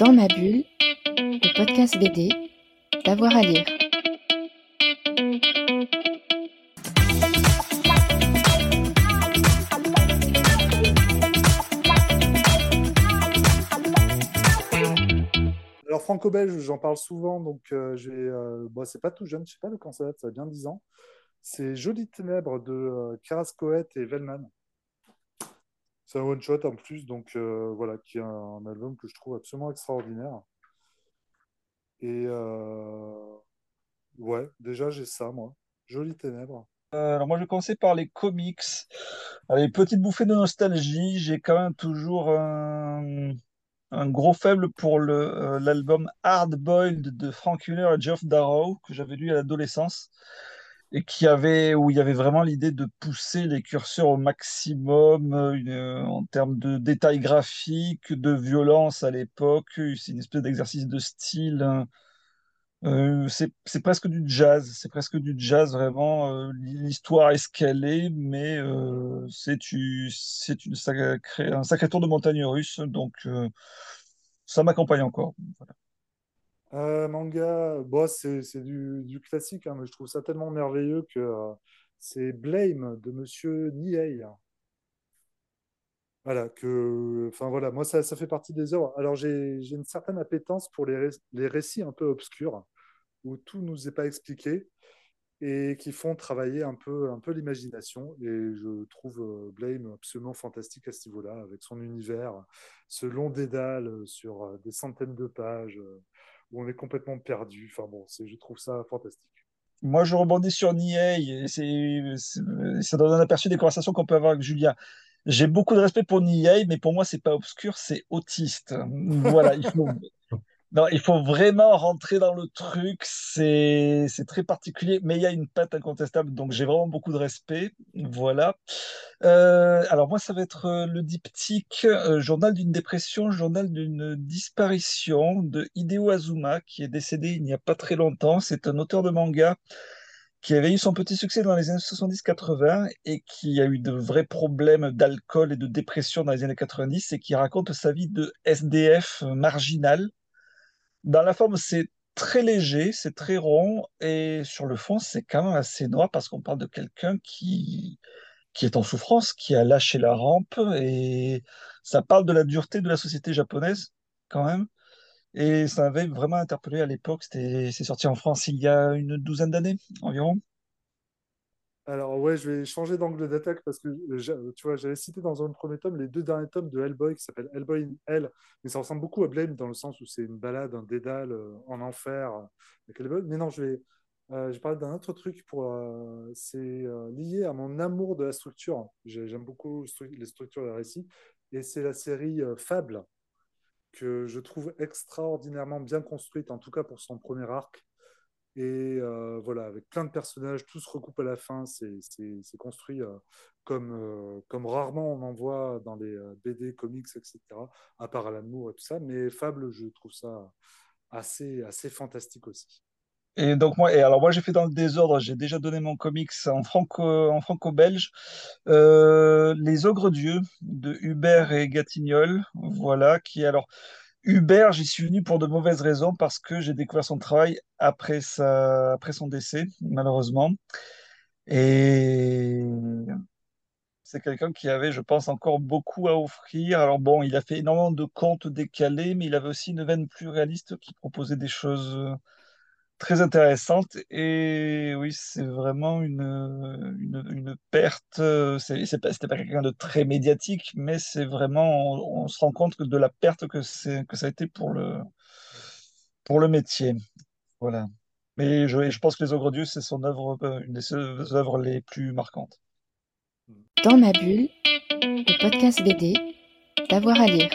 Dans ma bulle, le podcast BD, d'avoir à lire. Alors franco-belge, j'en parle souvent, donc euh, j'ai, euh, bon, c'est pas tout jeune, je sais pas de quand ça date, ça a bien 10 ans. C'est Jolie Ténèbres de euh, et Vellman. C'est un one-shot en plus, donc euh, voilà, qui est un, album que je trouve absolument extraordinaire. Et euh, ouais, déjà j'ai ça, moi. Jolie Ténèbres. Euh, alors moi, je vais commencer par les comics. Alors, les petites bouffées de nostalgie. J'ai quand même toujours un, gros faible pour l'album Hard Boiled de Frank Miller et Geoff Darrow, que j'avais lu à l'adolescence, et qui avait, où il y avait vraiment l'idée de pousser les curseurs au maximum euh, euh, en termes de détails graphiques, de violence à l'époque. C'est une espèce d'exercice de style. hein. Euh, c'est presque du jazz, c'est presque du jazz vraiment. euh, l'histoire est est, mais c'est un sacré tour de montagne russe, donc ça m'accompagne encore. Voilà. Euh, manga, bon, c'est du, du classique, hein, mais je trouve ça tellement merveilleux que euh, c'est Blame de Monsieur Nihei. Voilà, que, enfin voilà, moi ça, fait partie des œuvres. Alors j'ai une certaine appétence pour les, ré- les récits un peu obscurs, où tout nous est pas expliqué et qui font travailler un peu, un peu l'imagination. Et je trouve euh, Blame absolument fantastique à ce niveau-là, avec son univers, ce long dédale sur euh, des centaines de pages, euh, où on est complètement perdu. Enfin bon, c'est, je trouve ça fantastique. Moi, je rebondis sur Nihei, et c'est, ça donne un aperçu des conversations qu'on peut avoir avec Julien. J'ai beaucoup de respect pour Nihei, mais pour moi, c'est pas obscur, c'est autiste. Voilà, il faut, Non, il faut vraiment rentrer dans le truc. C'est très particulier, mais il y a une patte incontestable, donc j'ai vraiment beaucoup de respect. Voilà. Euh, alors moi, ça va être euh, le diptyque euh, Journal d'une dépression, journal d'une disparition de Hideo Azuma, qui est décédé il n'y a pas très longtemps. C'est un auteur de manga qui avait eu son petit succès dans les années 70-80 et qui a eu de vrais problèmes d'alcool et de dépression dans les années 90 et qui raconte sa vie de SDF marginal dans la forme, c'est très léger, c'est très rond, et sur le fond, c'est quand même assez noir parce qu'on parle de quelqu'un qui, qui est en souffrance, qui a lâché la rampe, et ça parle de la dureté de la société japonaise, quand même. Et ça avait vraiment interpellé à l'époque, c'est sorti en France il y a une douzaine d'années environ. Alors ouais, je vais changer d'angle d'attaque parce que euh, j'a- tu vois, j'avais cité dans un premier tome les deux derniers tomes de Hellboy qui s'appelle Hellboy in Hell, mais ça ressemble beaucoup à Blame dans le sens où c'est une balade, un dédale euh, en enfer euh, avec Hellboy. Mais non, je vais, euh, je vais parler d'un autre truc pour, euh, c'est euh, lié à mon amour de la structure. J'ai- J'aime beaucoup les structures de récits et c'est la série euh, Fable que je trouve extraordinairement bien construite, en tout cas pour son premier arc. Et euh, voilà, avec plein de personnages, tout se recoupe à la fin. C'est construit euh, comme, euh, comme rarement on en voit dans les BD, comics, etc. À part Alan Moore et tout ça. Mais Fable, je trouve ça assez, fantastique aussi. Et donc moi, moi j'ai fait dans le désordre, j'ai déjà donné mon comics en franco, en franco-belge, Les Ogres Dieux de Hubert et Gatignol, voilà, qui alors Hubert, j'y suis venu pour de mauvaises raisons parce que j'ai découvert son travail après son décès, malheureusement. Et c'est quelqu'un qui avait, je pense, encore beaucoup à offrir. Alors bon, il a fait énormément de contes décalés, mais il avait aussi une veine plus réaliste qui proposait des choses très intéressantes. Et oui, c'est vraiment une, une, une perte. euh, c'était pas quelqu'un de très médiatique, mais c'est vraiment, on, se rend compte que de la perte que que ça a été pour le, pour le métier. Voilà. Mais je, pense que Les Ogres Dieux, c'est son œuvre, euh, une de ses œuvres les plus marquantes. Dans ma bulle, le podcast BD, d'avoir à lire.